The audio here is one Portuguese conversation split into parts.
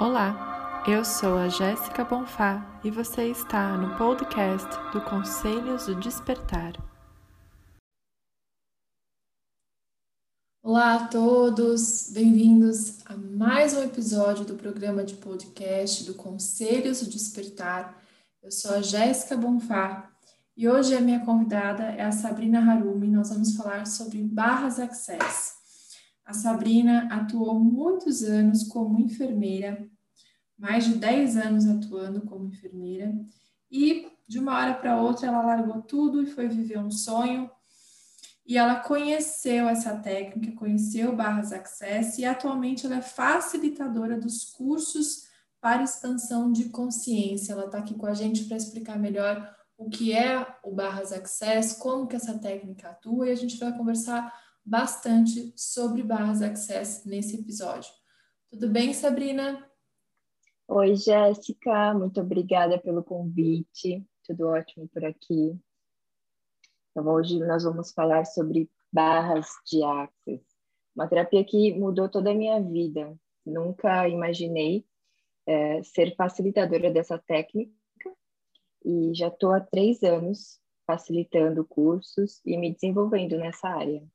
Olá, eu sou a Jéssica Bonfá e você está no podcast do Conselhos do Despertar. Olá a todos, bem-vindos a mais um episódio do programa de podcast do Conselhos do Despertar. Eu sou a Jéssica Bonfá e hoje a minha convidada é a Sabrina Harumi. Nós vamos falar sobre barras access. A Sabrina atuou muitos anos como enfermeira, mais de 10 anos atuando como enfermeira, e de uma hora para outra ela largou tudo e foi viver um sonho. E ela conheceu essa técnica, conheceu Barras Access e atualmente ela é facilitadora dos cursos para expansão de consciência. Ela está aqui com a gente para explicar melhor o que é o Barras Access, como que essa técnica atua e a gente vai conversar bastante sobre Barras Access nesse episódio. Tudo bem, Sabrina? Oi, Jéssica, muito obrigada pelo convite. Tudo ótimo por aqui. Então, hoje nós vamos falar sobre barras de Access, uma terapia que mudou toda a minha vida. Nunca imaginei é, ser facilitadora dessa técnica e já estou há três anos facilitando cursos e me desenvolvendo nessa área.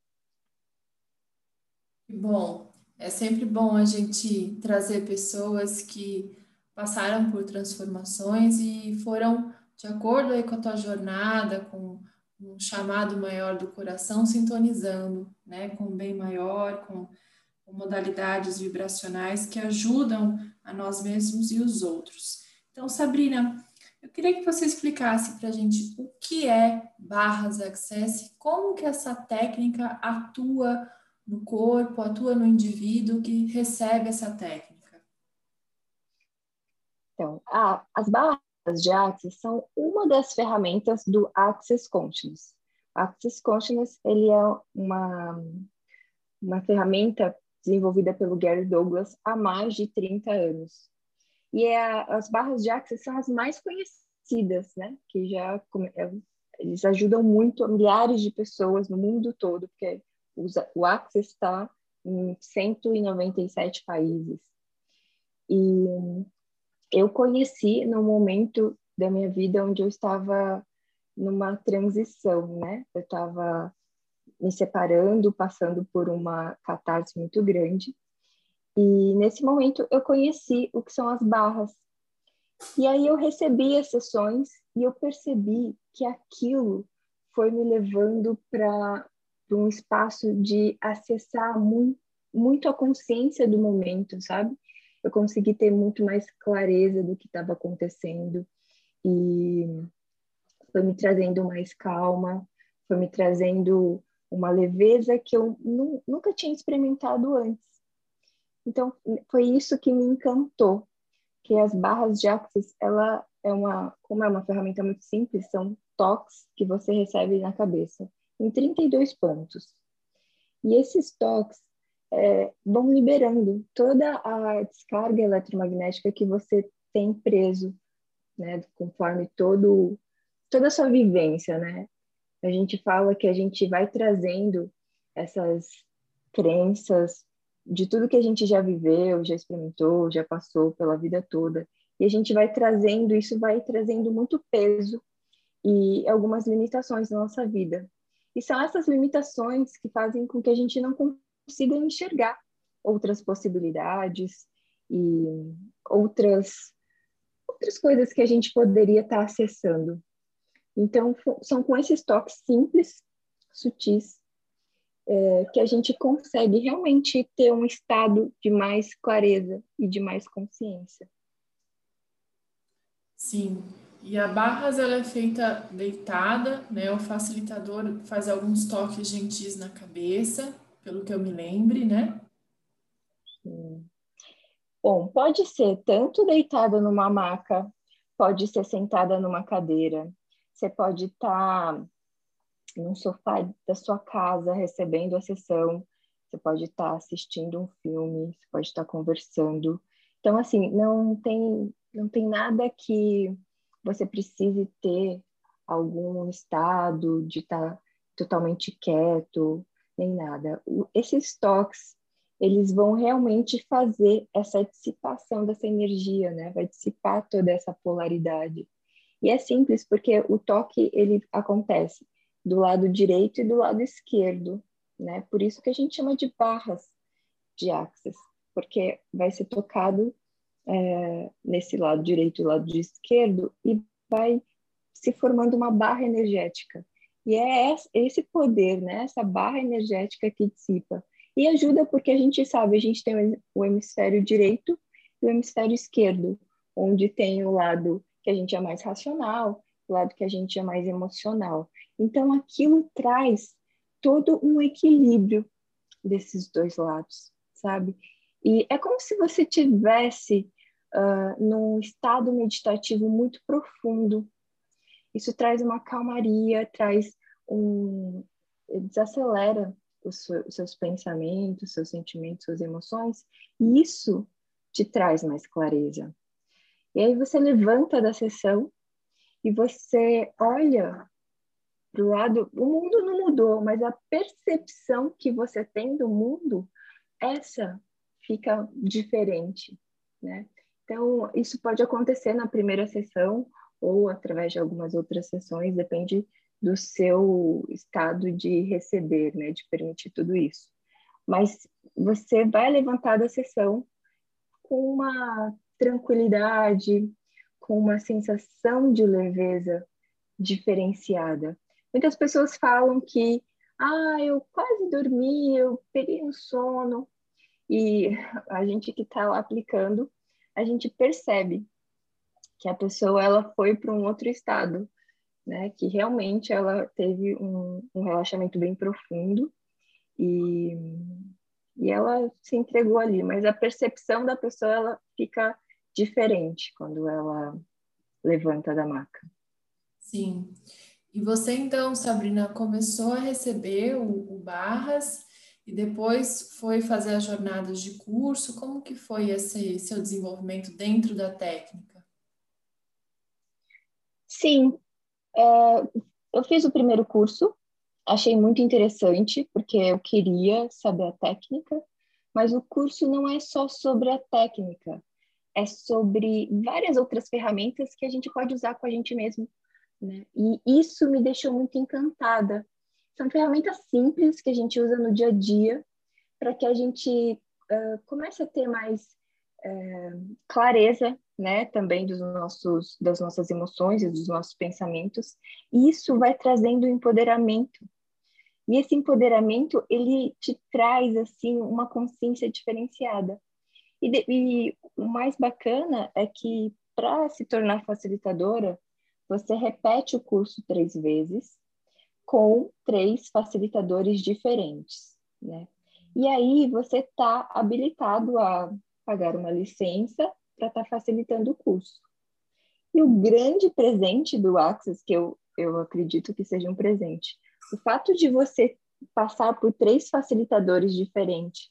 Bom, é sempre bom a gente trazer pessoas que passaram por transformações e foram de acordo aí com a tua jornada, com um chamado maior do coração, sintonizando, né, com o bem maior, com, com modalidades vibracionais que ajudam a nós mesmos e os outros. Então, Sabrina, eu queria que você explicasse para a gente o que é barras access, como que essa técnica atua no corpo, atua no indivíduo que recebe essa técnica? Então, a, as barras de Access são uma das ferramentas do Access Consciousness. Access Consciousness ele é uma, uma ferramenta desenvolvida pelo Gary Douglas há mais de 30 anos. E é, as barras de Access são as mais conhecidas, né? Que já eles ajudam muito milhares de pessoas no mundo todo, porque o Access está em 197 países. E eu conheci no momento da minha vida onde eu estava numa transição, né? Eu estava me separando, passando por uma catarse muito grande. E nesse momento eu conheci o que são as barras. E aí eu recebi as sessões e eu percebi que aquilo foi me levando para para um espaço de acessar muito, muito a consciência do momento, sabe? Eu consegui ter muito mais clareza do que estava acontecendo e foi me trazendo mais calma, foi me trazendo uma leveza que eu nunca tinha experimentado antes. Então, foi isso que me encantou, que as barras de Axis, ela é uma, como é uma ferramenta muito simples, são toques que você recebe na cabeça em 32 pontos. E esses toques é, vão liberando toda a descarga eletromagnética que você tem preso, né, conforme todo, toda a sua vivência, né? A gente fala que a gente vai trazendo essas crenças de tudo que a gente já viveu, já experimentou, já passou pela vida toda, e a gente vai trazendo, isso vai trazendo muito peso e algumas limitações na nossa vida. E são essas limitações que fazem com que a gente não consiga enxergar outras possibilidades e outras outras coisas que a gente poderia estar acessando. Então, são com esses toques simples, sutis, é, que a gente consegue realmente ter um estado de mais clareza e de mais consciência. Sim, e a barras ela é feita deitada, né? O facilitador faz alguns toques gentis na cabeça, pelo que eu me lembre, né? Sim. Bom, pode ser tanto deitada numa maca, pode ser sentada numa cadeira, você pode estar tá num sofá da sua casa recebendo a sessão, você pode estar tá assistindo um filme, você pode estar tá conversando. Então, assim, não tem, não tem nada que você precise ter algum estado de estar tá totalmente quieto, nem nada. Esses toques, eles vão realmente fazer essa dissipação dessa energia, né? Vai dissipar toda essa polaridade. E é simples porque o toque ele acontece do lado direito e do lado esquerdo, né? Por isso que a gente chama de barras de axis, porque vai ser tocado é, nesse lado direito e lado esquerdo e vai se formando uma barra energética. E é esse poder, né? Essa barra energética que dissipa. E ajuda porque a gente sabe, a gente tem o hemisfério direito e o hemisfério esquerdo, onde tem o lado que a gente é mais racional, o lado que a gente é mais emocional. Então, aquilo traz todo um equilíbrio desses dois lados, sabe? E é como se você tivesse uh, num estado meditativo muito profundo. Isso traz uma calmaria, traz um desacelera os, seus pensamentos, seus sentimentos, suas emoções, e isso te traz mais clareza. E aí você levanta da sessão e você olha para o lado. O mundo não mudou, mas a percepção que você tem do mundo, essa fica diferente, né? Então, isso pode acontecer na primeira sessão ou através de algumas outras sessões, depende do seu estado de receber, né, de permitir tudo isso. Mas você vai levantar da sessão com uma tranquilidade, com uma sensação de leveza diferenciada. Muitas pessoas falam que, ah, eu quase dormi, eu peguei um sono, e a gente que está aplicando, a gente percebe que a pessoa ela foi para um outro estado, né? Que realmente ela teve um, um relaxamento bem profundo e, e ela se entregou ali, mas a percepção da pessoa ela fica diferente quando ela levanta da maca. Sim. E você então, Sabrina, começou a receber o, o Barras e depois foi fazer as jornadas de curso. Como que foi esse seu desenvolvimento dentro da técnica? Sim, é, eu fiz o primeiro curso, achei muito interessante, porque eu queria saber a técnica, mas o curso não é só sobre a técnica, é sobre várias outras ferramentas que a gente pode usar com a gente mesmo. Né? E isso me deixou muito encantada. São ferramentas simples que a gente usa no dia a dia para que a gente uh, comece a ter mais uh, clareza né, também dos nossos, das nossas emoções e dos nossos pensamentos, e isso vai trazendo empoderamento. E esse empoderamento, ele te traz, assim, uma consciência diferenciada. E, de, e o mais bacana é que, para se tornar facilitadora, você repete o curso três vezes, com três facilitadores diferentes, né? E aí você está habilitado a pagar uma licença para estar tá facilitando o curso. E o grande presente do Access, que eu, eu acredito que seja um presente, o fato de você passar por três facilitadores diferentes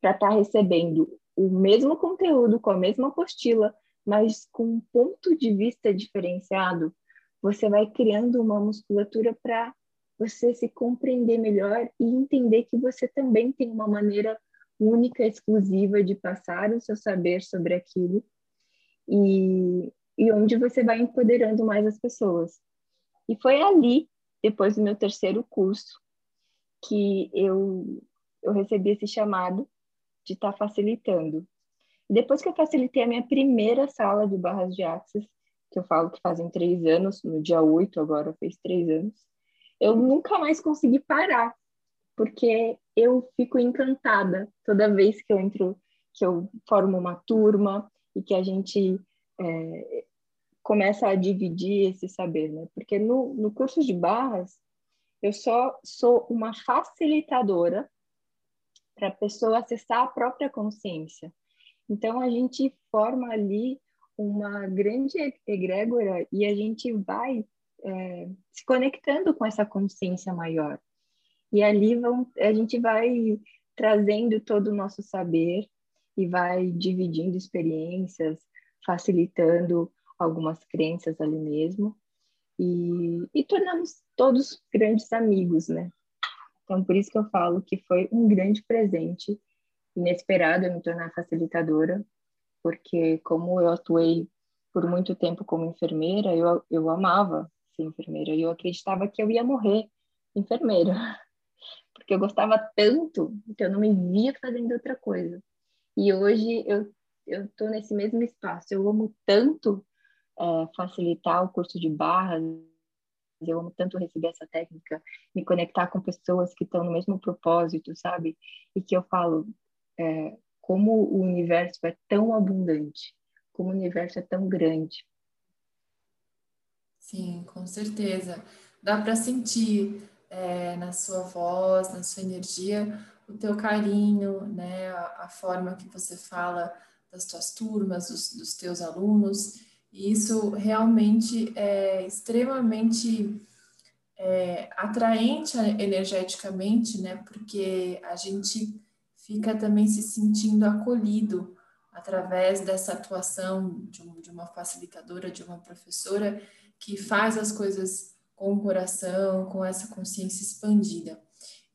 para estar tá recebendo o mesmo conteúdo, com a mesma apostila, mas com um ponto de vista diferenciado, você vai criando uma musculatura para você se compreender melhor e entender que você também tem uma maneira única, exclusiva de passar o seu saber sobre aquilo e, e onde você vai empoderando mais as pessoas. E foi ali, depois do meu terceiro curso, que eu, eu recebi esse chamado de estar tá facilitando. Depois que eu facilitei a minha primeira sala de barras de axis, que eu falo que fazem três anos, no dia 8 agora fez três anos, eu nunca mais consegui parar porque eu fico encantada toda vez que eu entro, que eu formo uma turma e que a gente é, começa a dividir esse saber, né? Porque no, no curso de barras, eu só sou uma facilitadora para a pessoa acessar a própria consciência. Então, a gente forma ali uma grande egrégora e a gente vai é, se conectando com essa consciência maior. E ali vão, a gente vai trazendo todo o nosso saber e vai dividindo experiências, facilitando algumas crenças ali mesmo e, e tornamos todos grandes amigos, né? Então, por isso que eu falo que foi um grande presente inesperado eu me tornar facilitadora, porque como eu atuei por muito tempo como enfermeira, eu, eu amava ser enfermeira e eu acreditava que eu ia morrer enfermeira, porque eu gostava tanto que eu não me via fazendo outra coisa. E hoje eu eu estou nesse mesmo espaço. Eu amo tanto é, facilitar o curso de barras, eu amo tanto receber essa técnica, me conectar com pessoas que estão no mesmo propósito, sabe? E que eu falo é, como o universo é tão abundante, como o universo é tão grande. Sim, com certeza. Dá para sentir é, na sua voz, na sua energia, o teu carinho, né? A, a forma que você fala das tuas turmas, dos, dos teus alunos. E isso realmente é extremamente é, atraente energeticamente, né? Porque a gente fica também se sentindo acolhido através dessa atuação de, um, de uma facilitadora, de uma professora que faz as coisas com o coração, com essa consciência expandida.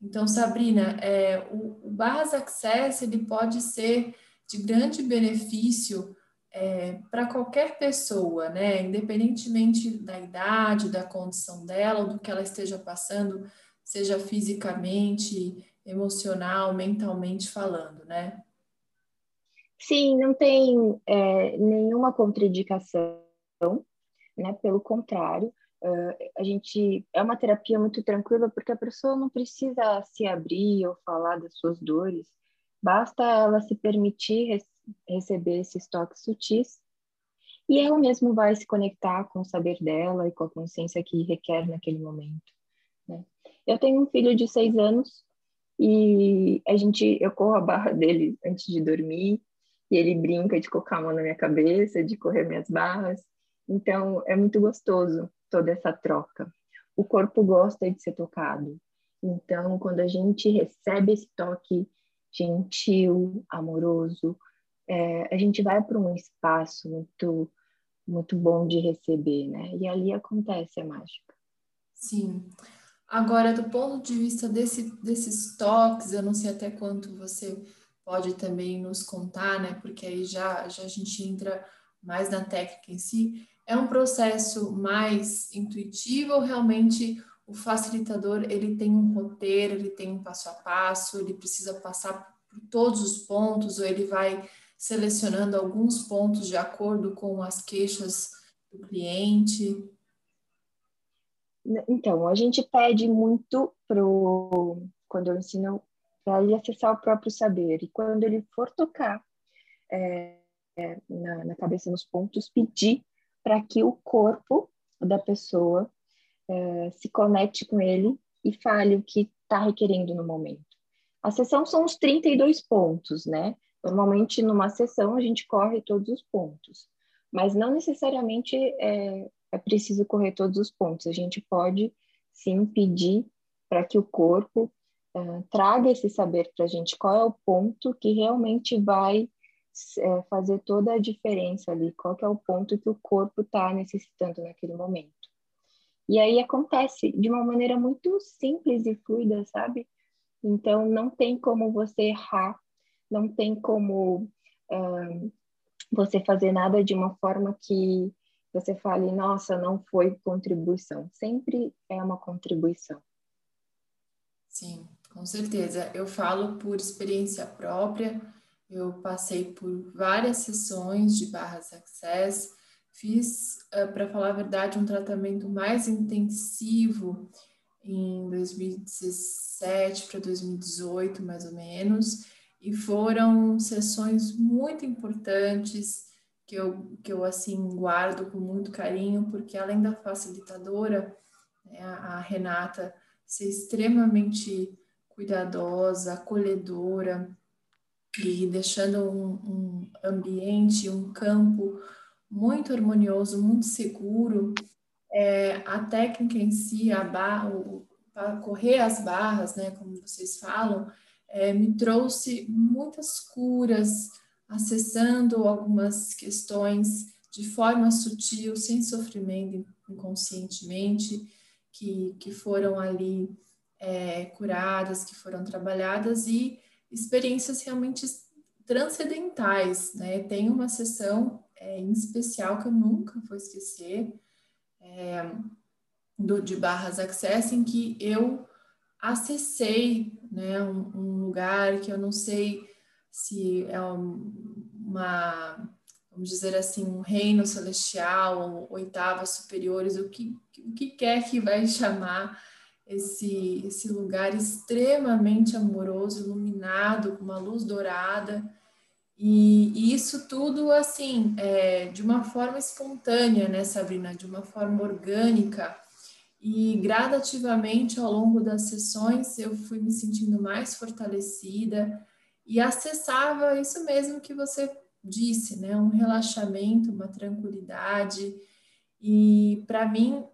Então, Sabrina, é, o, o Barras Access ele pode ser de grande benefício é, para qualquer pessoa, né? Independentemente da idade, da condição dela, do que ela esteja passando, seja fisicamente, emocional, mentalmente falando, né? Sim, não tem é, nenhuma contraindicação, né? Pelo contrário, uh, a gente é uma terapia muito tranquila porque a pessoa não precisa se abrir ou falar das suas dores, basta ela se permitir receber esses toques sutis e ela mesmo vai se conectar com o saber dela e com a consciência que requer naquele momento. Né? Eu tenho um filho de seis anos e a gente, eu corro a barra dele antes de dormir e ele brinca de colocar a mão na minha cabeça, de correr minhas barras. Então é muito gostoso toda essa troca. O corpo gosta de ser tocado. Então, quando a gente recebe esse toque gentil, amoroso, é, a gente vai para um espaço muito muito bom de receber, né? E ali acontece a mágica. Sim. Agora, do ponto de vista desse, desses toques, eu não sei até quanto você pode também nos contar, né? Porque aí já, já a gente entra mais na técnica em si. É um processo mais intuitivo ou realmente o facilitador ele tem um roteiro, ele tem um passo a passo, ele precisa passar por todos os pontos ou ele vai selecionando alguns pontos de acordo com as queixas do cliente? Então, a gente pede muito pro quando eu ensino para ele acessar o próprio saber e quando ele for tocar é, na, na, cabeça nos pontos, pedir para que o corpo da pessoa é, se conecte com ele e fale o que está requerendo no momento. A sessão são os 32 pontos, né? Normalmente, numa sessão, a gente corre todos os pontos, mas não necessariamente é, é preciso correr todos os pontos. A gente pode, sim, pedir para que o corpo uh, traga esse saber para a gente, qual é o ponto que realmente vai é, fazer toda a diferença ali, qual é o ponto que o corpo está necessitando naquele momento. E aí acontece de uma maneira muito simples e fluida, sabe? Então, não tem como você errar não tem como você fazer nada de uma forma que você fale, nossa, não foi contribuição. Sempre é uma contribuição. Sim, com certeza. Eu falo por experiência própria. Eu passei por várias sessões de barras access, fiz, uh, para falar a verdade, um tratamento mais intensivo em 2017 para 2018, mais ou menos, e foram sessões muito importantes que eu, que eu assim guardo com muito carinho, porque além da facilitadora, né, a Renata ser extremamente cuidadosa, acolhedora e deixando um, um ambiente, um campo muito harmonioso, muito seguro. É, a técnica em si, a barra, para correr as barras, né, como vocês falam, é, me trouxe muitas curas, acessando algumas questões de forma sutil, sem sofrimento inconscientemente, que, que foram ali é, curadas, que foram trabalhadas, e experiências realmente transcendentais, né? Tem uma sessão é, em especial que eu nunca vou esquecer, é, do, de Barras Access, em que eu acessei né, um, um lugar que eu não sei se é uma, vamos dizer assim, um reino celestial, oitavas superiores, o que, o que quer que vai chamar esse, esse lugar extremamente amoroso, iluminado, com uma luz dourada, e, e isso tudo, assim, é, de uma forma espontânea, né, Sabrina? De uma forma orgânica. E gradativamente, ao longo das sessões, eu fui me sentindo mais fortalecida e acessava isso mesmo que você disse, né? Um relaxamento, uma tranquilidade. E para mim,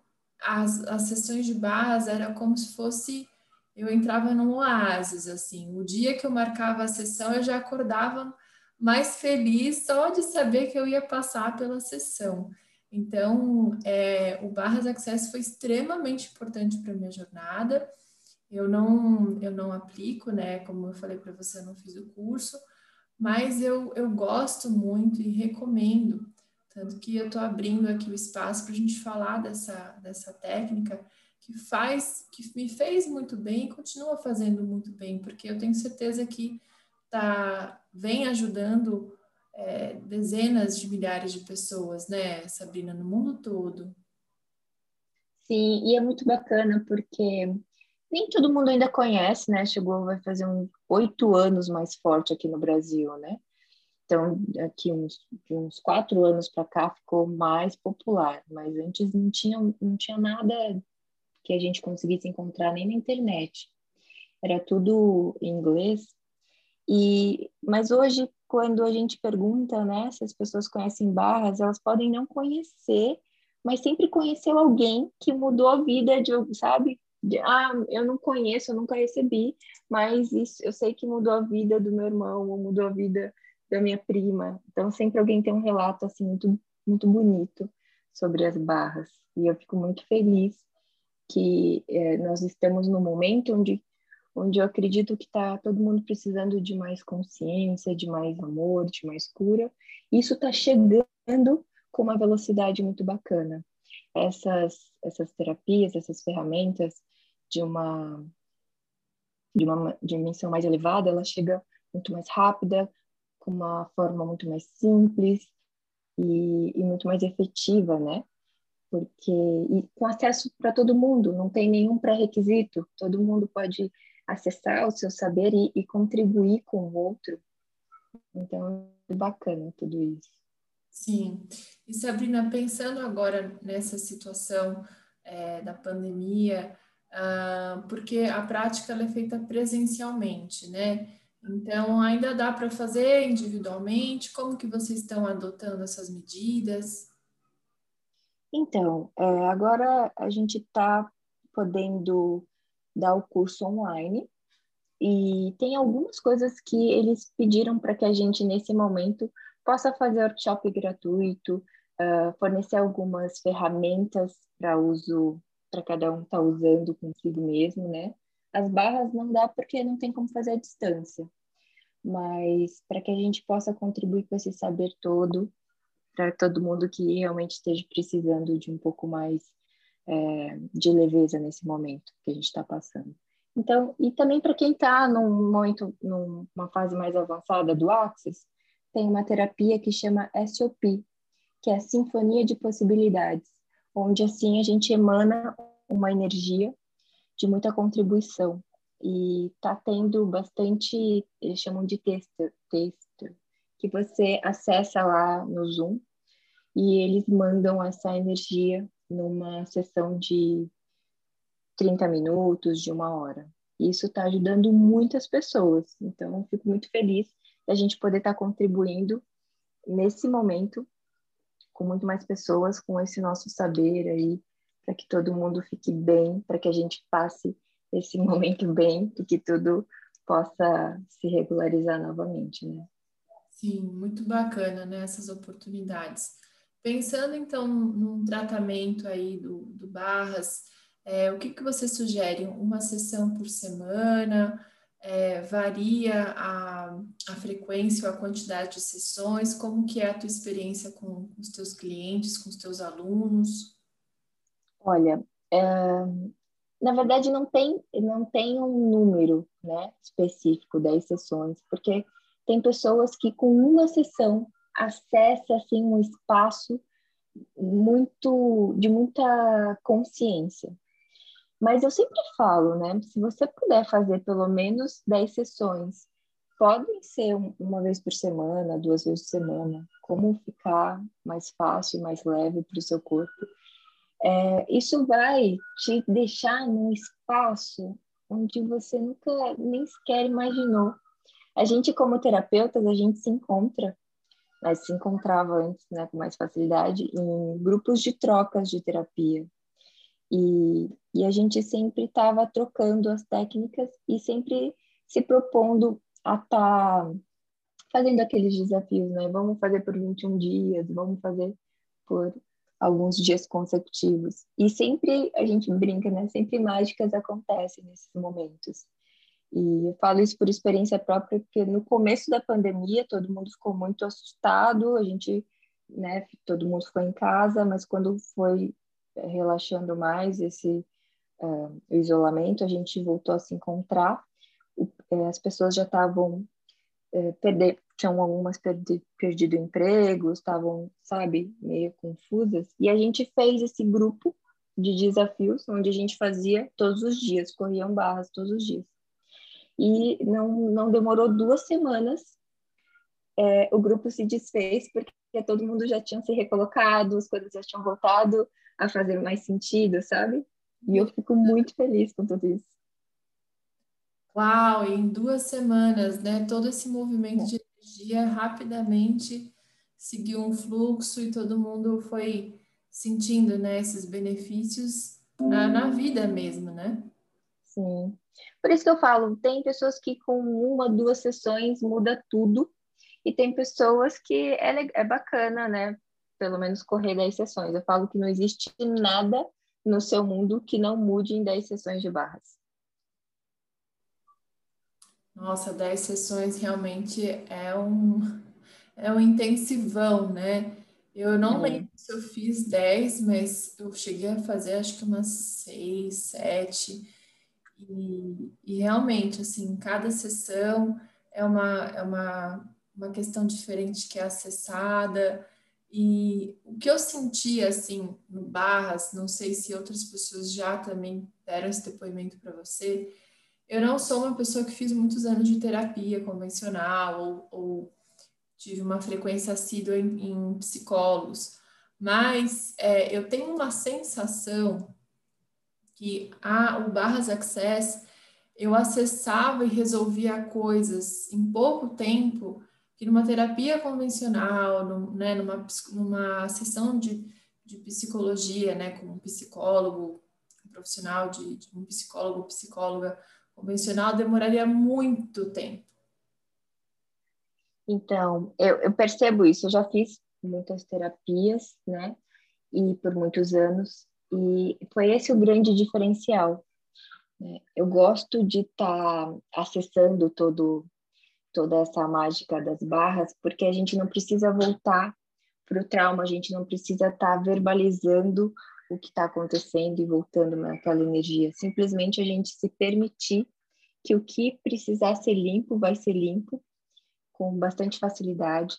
as, as sessões de barras era como se fosse eu entrava num oásis assim. O dia que eu marcava a sessão, eu já acordava mais feliz só de saber que eu ia passar pela sessão. Então, é, o Barras Access foi extremamente importante para minha jornada. Eu não, eu não aplico, né? Como eu falei para você, eu não fiz o curso, mas eu, eu gosto muito e recomendo. Tanto que eu estou abrindo aqui o espaço para a gente falar dessa, dessa técnica que faz, que me fez muito bem e continua fazendo muito bem, porque eu tenho certeza que tá, vem ajudando é, dezenas de milhares de pessoas, né, Sabrina, no mundo todo. Sim, e é muito bacana porque nem todo mundo ainda conhece, né? Chegou, vai fazer uns oito anos mais forte aqui no Brasil, né? Então, aqui uns, de uns quatro anos para cá ficou mais popular, mas antes não tinha, não tinha nada que a gente conseguisse encontrar nem na internet. Era tudo em inglês e, mas hoje, quando a gente pergunta, né, se as pessoas conhecem barras, elas podem não conhecer, mas sempre conheceu alguém que mudou a vida de, sabe? De, ah, eu não conheço, eu nunca recebi, mas isso, eu sei que mudou a vida do meu irmão, ou mudou a vida da minha prima. Então, sempre alguém tem um relato, assim, muito, muito bonito sobre as barras. E eu fico muito feliz que é, nós estamos no momento onde onde eu acredito que está todo mundo precisando de mais consciência, de mais amor, de mais cura. Isso está chegando com uma velocidade muito bacana. Essas, essas terapias, essas ferramentas de uma, de uma dimensão mais elevada, ela chega muito mais rápida, com uma forma muito mais simples e, e muito mais efetiva, né? Porque e com acesso para todo mundo, não tem nenhum pré-requisito, todo mundo pode acessar o seu saber e, e contribuir com o outro. Então, é bacana tudo isso. Sim. E Sabrina, pensando agora nessa situação é, da pandemia, uh, porque a prática é feita presencialmente, né? Então, ainda dá para fazer individualmente? Como que vocês estão adotando essas medidas? Então, é, agora a gente está podendo dar o curso online. E tem algumas coisas que eles pediram para que a gente, nesse momento, possa fazer workshop gratuito, uh, fornecer algumas ferramentas para uso, para cada um estar tá usando consigo mesmo, né? As barras não dá porque não tem como fazer à distância, mas para que a gente possa contribuir com esse saber todo, para todo mundo que realmente esteja precisando de um pouco mais é, de leveza nesse momento que a gente está passando. Então, e também para quem está num momento, numa fase mais avançada do Axis, tem uma terapia que chama SOP, que é a Sinfonia de Possibilidades, onde assim a gente emana uma energia de muita contribuição e está tendo bastante, eles chamam de texto, texto, que você acessa lá no Zoom e eles mandam essa energia numa sessão de 30 minutos, de uma hora. Isso está ajudando muitas pessoas. Então, fico muito feliz da gente poder estar tá contribuindo nesse momento com muito mais pessoas, com esse nosso saber aí, para que todo mundo fique bem, para que a gente passe esse momento bem e que tudo possa se regularizar novamente, né? Sim, muito bacana, né, essas oportunidades. Pensando então num tratamento aí do, do Barras, é, o que, que você sugere? Uma sessão por semana? É, varia a, a frequência ou a quantidade de sessões? Como que é a tua experiência com, os teus clientes, com os teus alunos? Olha, é, na verdade não tem, não tem um número né, específico, 10 sessões, porque tem pessoas que com uma sessão acessa assim um espaço muito de muita consciência. Mas eu sempre falo, né? Se você puder fazer pelo menos 10 sessões, podem ser uma vez por semana, duas vezes por semana, como ficar mais fácil, mais leve para o seu corpo. É, isso vai te deixar num espaço onde você nunca nem sequer imaginou. A gente, como terapeutas, a gente se encontra mas se encontrava antes né, com mais facilidade em grupos de trocas de terapia. E, e a gente sempre estava trocando as técnicas e sempre se propondo a estar tá fazendo aqueles desafios, né? Vamos fazer por 21 dias, vamos fazer por alguns dias consecutivos. E sempre a gente brinca, né? Sempre mágicas acontecem nesses momentos. E eu falo isso por experiência própria, porque no começo da pandemia todo mundo ficou muito assustado, a gente, né, todo mundo ficou em casa, mas quando foi eh, relaxando mais esse uh, isolamento, a gente voltou a se encontrar. Eh, as pessoas já estavam uh, perder, tinham algumas perdi, perdido emprego, estavam, sabe, meio confusas. E a gente fez esse grupo de desafios, onde a gente fazia todos os dias, corriam barras todos os dias e não, não demorou duas semanas, é, o grupo se desfez porque todo mundo já tinha se recolocado, as coisas já tinham voltado a fazer mais sentido, sabe? E eu fico muito feliz com tudo isso. Uau, em duas semanas, né? Todo esse movimento de energia rapidamente seguiu um fluxo e todo mundo foi sentindo, né, esses benefícios na, na vida mesmo, né? Sim. Por isso que eu falo, tem pessoas que com uma, duas sessões muda tudo, e tem pessoas que é, é bacana, né? Pelo menos correr 10 sessões. Eu falo que não existe nada no seu mundo que não mude em 10 sessões de barras. Nossa, 10 sessões realmente é um, é um intensivão, né? Eu não é. lembro se eu fiz 10, mas eu cheguei a fazer acho que umas 6, 7. E, e realmente, assim, cada sessão é uma, é uma, uma questão diferente que é acessada. E o que eu senti, assim, no Barras, não sei se outras pessoas já também deram esse depoimento para você, eu não sou uma pessoa que fiz muitos anos de terapia convencional ou, ou tive uma frequência assídua em, em psicólogos, mas é, eu tenho uma sensação que a, o Barras Access eu acessava e resolvia coisas em pouco tempo que numa terapia convencional, né, numa, numa sessão de, de psicologia, né, com um psicólogo, um profissional de, de um psicólogo, psicóloga convencional, demoraria muito tempo. Então, eu, eu percebo isso, eu já fiz muitas terapias, né, e por muitos anos, e foi esse o grande diferencial. Né? Eu gosto de estar tá acessando todo, toda essa mágica das barras, porque a gente não precisa voltar para o trauma, a gente não precisa estar tá verbalizando o que está acontecendo e voltando naquela energia. Simplesmente a gente se permitir que o que precisar ser limpo vai ser limpo com bastante facilidade.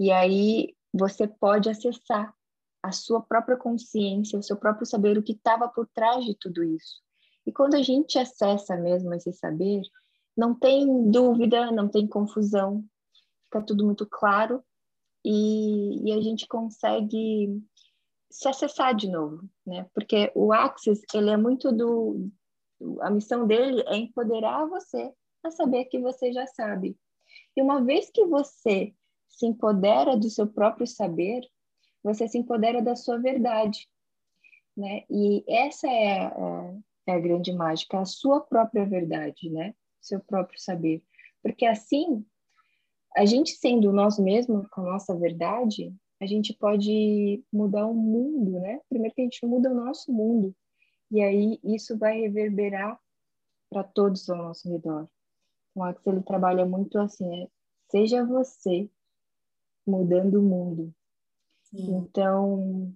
E aí você pode acessar a sua própria consciência, o seu próprio saber, o que estava por trás de tudo isso. E quando a gente acessa mesmo esse saber, não tem dúvida, não tem confusão, fica tudo muito claro e, e a gente consegue se acessar de novo, né? Porque o Axis, ele é muito do... A missão dele é empoderar você a saber que você já sabe. E uma vez que você se empodera do seu próprio saber, você se empodera da sua verdade, né? E essa é a, é a grande mágica, a sua própria verdade, né? Seu próprio saber. Porque assim, a gente sendo nós mesmos com a nossa verdade, a gente pode mudar o mundo, né? Primeiro que a gente muda o nosso mundo. E aí isso vai reverberar para todos ao nosso redor. O Axel ele trabalha muito assim, é, seja você mudando o mundo. Sim. Então,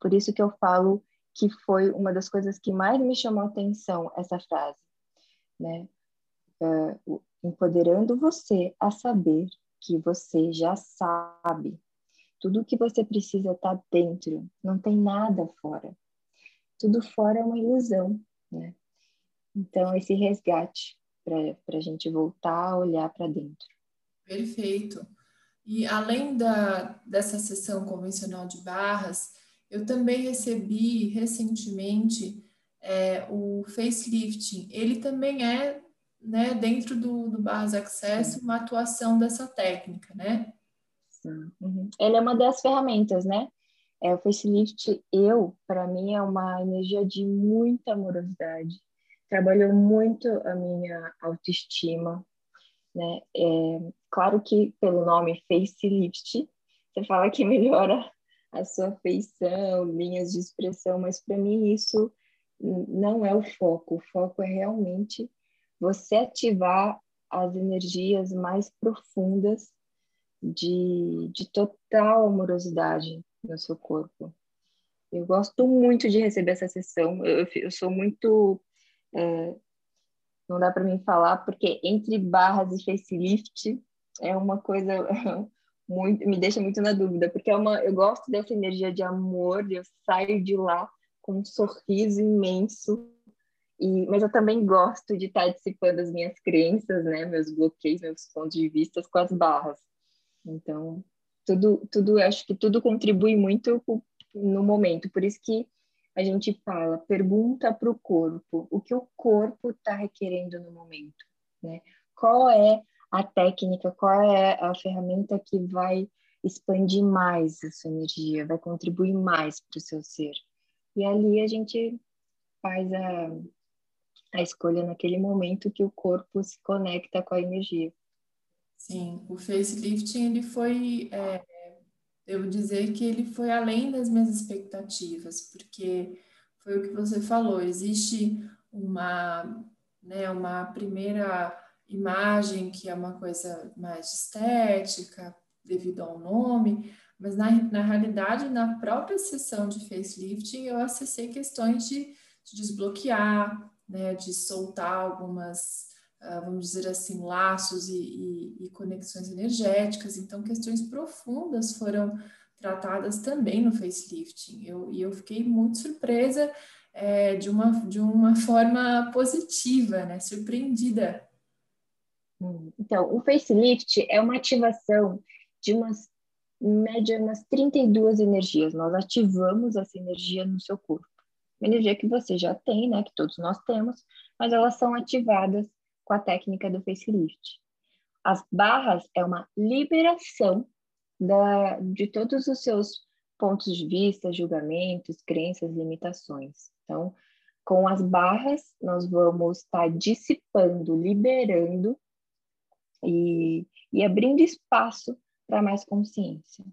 por isso que eu falo que foi uma das coisas que mais me chamou a atenção essa frase, né? Uh, empoderando você a saber que você já sabe. Tudo que você precisa está dentro, não tem nada fora. Tudo fora é uma ilusão, né? Então, esse resgate para a gente voltar a olhar para dentro. Perfeito. E além da, dessa sessão convencional de barras, eu também recebi recentemente é, o facelifting. Ele também é, né, dentro do, do Barras Access, uma atuação dessa técnica, né? Uhum. Ele é uma das ferramentas, né? É, o facelift, eu, para mim, é uma energia de muita amorosidade. Trabalhou muito a minha autoestima, né? É, claro que pelo nome facelift, você fala que melhora a sua feição, linhas de expressão, mas para mim isso não é o foco. O foco é realmente você ativar as energias mais profundas de, de total amorosidade no seu corpo. Eu gosto muito de receber essa sessão. Eu, eu sou muito. É, não dá para mim falar, porque entre barras e facelift é uma coisa muito, me deixa muito na dúvida, porque é uma, eu gosto dessa energia de amor, eu saio de lá com um sorriso imenso, e, mas eu também gosto de estar dissipando as minhas crenças, né, meus bloqueios, meus pontos de vista com as barras. Então, tudo, tudo, acho que tudo contribui muito no momento, por isso que a gente fala, pergunta para o corpo, o que o corpo está requerendo no momento, né? Qual é a técnica, qual é a ferramenta que vai expandir mais a sua energia, vai contribuir mais para o seu ser. E ali a gente faz a, a escolha naquele momento que o corpo se conecta com a energia. Sim, o facelifting ele foi, é, devo dizer que ele foi além das minhas expectativas, porque foi o que você falou, existe uma, né, uma primeira imagem, que é uma coisa mais estética, devido ao nome, mas na, na realidade, na própria sessão de facelifting, eu acessei questões de, de desbloquear, né, de soltar algumas, vamos dizer assim, laços e, e, e, conexões energéticas. Então, questões profundas foram tratadas também no facelifting. Eu, e eu fiquei muito surpresa é, de, uma, de uma forma positiva, né, surpreendida então, o facelift é uma ativação de umas, em média, umas 32 energias. Nós ativamos essa energia no seu corpo. Uma energia que você já tem, né, que todos nós temos, mas elas são ativadas com a técnica do facelift. As barras é uma liberação da, de todos os seus pontos de vista, julgamentos, crenças, limitações. Então, com as barras, nós vamos estar tá dissipando, liberando e, e abrindo espaço para mais consciência.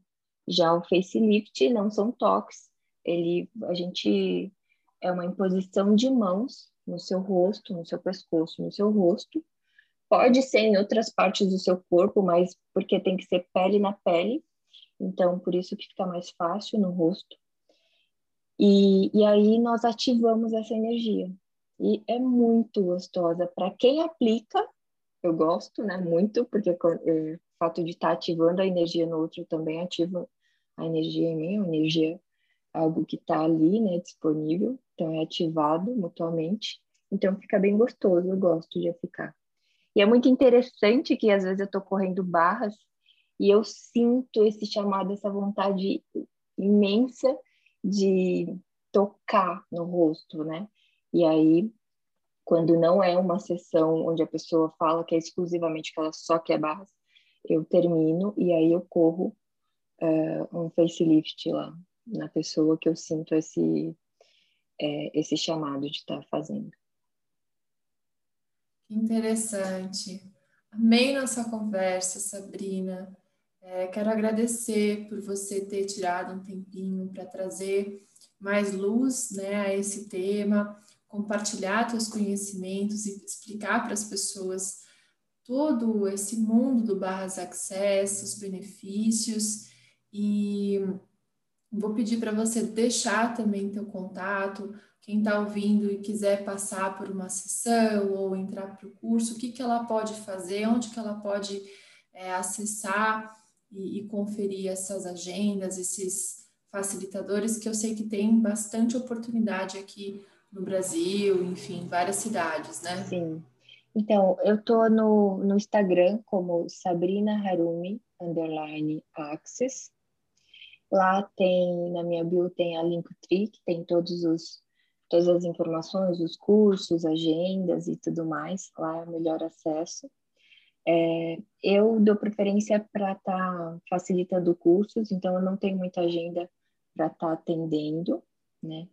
Já o facelift não são toques, ele, a gente é uma imposição de mãos no seu rosto, no seu pescoço, no seu rosto. Pode ser em outras partes do seu corpo, mas porque tem que ser pele na pele, então por isso que fica mais fácil no rosto. E, e aí nós ativamos essa energia. E é muito gostosa. Para quem aplica, eu gosto, né, muito, porque é, o fato de estar tá ativando a energia no outro também ativa a energia em mim, a energia algo que está ali, né, disponível, então é ativado mutuamente, então fica bem gostoso, eu gosto de aplicar. E é muito interessante que às vezes eu estou correndo barras e eu sinto esse chamado, essa vontade imensa de tocar no rosto, né? E aí quando não é uma sessão onde a pessoa fala que é exclusivamente que ela só quer barras, eu termino e aí eu corro uh, um facelift lá na pessoa que eu sinto esse, é, esse chamado de estar tá fazendo. Interessante. Amei nossa conversa, Sabrina. É, quero agradecer por você ter tirado um tempinho para trazer mais luz né, a esse tema compartilhar teus conhecimentos e explicar para as pessoas todo esse mundo do Barras Access, os benefícios e vou pedir para você deixar também teu contato, quem está ouvindo e quiser passar por uma sessão ou entrar para o curso, o que, que ela pode fazer, onde que ela pode é, acessar e, e conferir essas agendas, esses facilitadores, que eu sei que tem bastante oportunidade aqui no Brasil, enfim, várias cidades, né? Sim. Então, eu tô no, no Instagram como Sabrina Harumi, underline Access. Lá tem, na minha bio, tem a Linktree, que tem todos os, todas as informações, os cursos, agendas e tudo mais. Lá é o melhor acesso. É, eu dou preferência para estar tá facilitando cursos, então eu não tenho muita agenda para estar tá atendendo, né?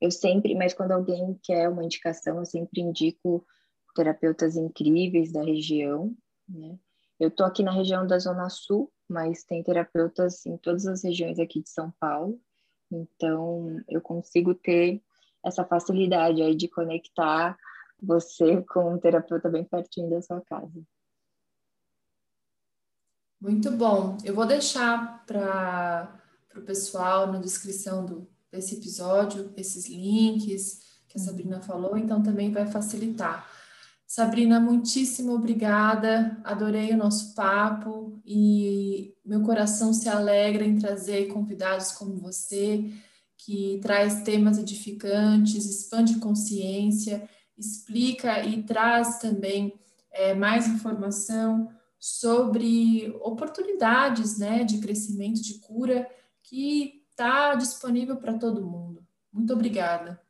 Eu sempre, mas quando alguém quer uma indicação, eu sempre indico terapeutas incríveis da região, né? Eu tô aqui na região da Zona Sul, mas tem terapeutas em todas as regiões aqui de São Paulo, então eu consigo ter essa facilidade aí de conectar você com um terapeuta bem pertinho da sua casa. Muito bom. Eu vou deixar para o pessoal na descrição do, desse episódio esses links que a uhum. Sabrina falou, então também vai facilitar. Sabrina, muitíssimo obrigada. Adorei o nosso papo e meu coração se alegra em trazer convidados como você, que traz temas edificantes, expande consciência, explica e traz também é, mais informação sobre oportunidades né, de crescimento, de cura, que está disponível para todo mundo. Muito obrigada.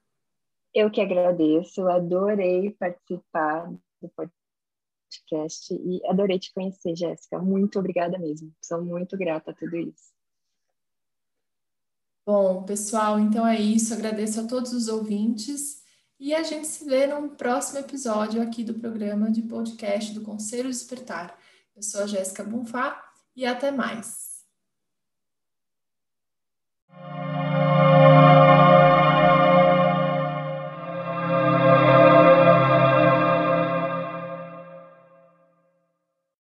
Eu que agradeço, adorei participar do podcast e adorei te conhecer, Jéssica. Muito obrigada mesmo. Sou muito grata a tudo isso. Bom, pessoal, então é isso. Agradeço a todos os ouvintes e a gente se vê num próximo episódio aqui do programa de podcast do Conselho Despertar. Eu sou a Jéssica Bonfá e até mais.